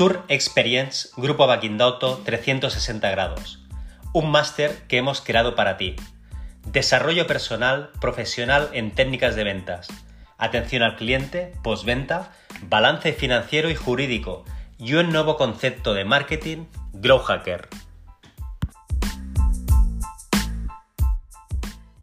Tour Experience Grupo Baquindauto 360 grados. Un máster que hemos creado para ti. Desarrollo personal, profesional en técnicas de ventas. Atención al cliente, postventa, balance financiero y jurídico y un nuevo concepto de marketing, Grow Hacker.